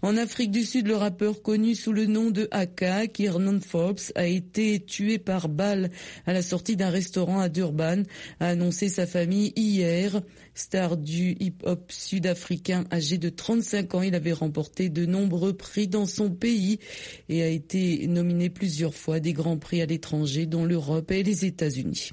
En Afrique du Sud, le rappeur connu sous le nom de Aka, Kiernan Forbes, a été tué par balle à la sortie d'un restaurant à Durban, a annoncé sa famille hier. Star du hip-hop sud-africain âgé de 35 ans, il avait remporté de nombreux prix dans son pays et a été nominé plusieurs fois des grands prix à l'étranger, dont l'Europe et les États-Unis.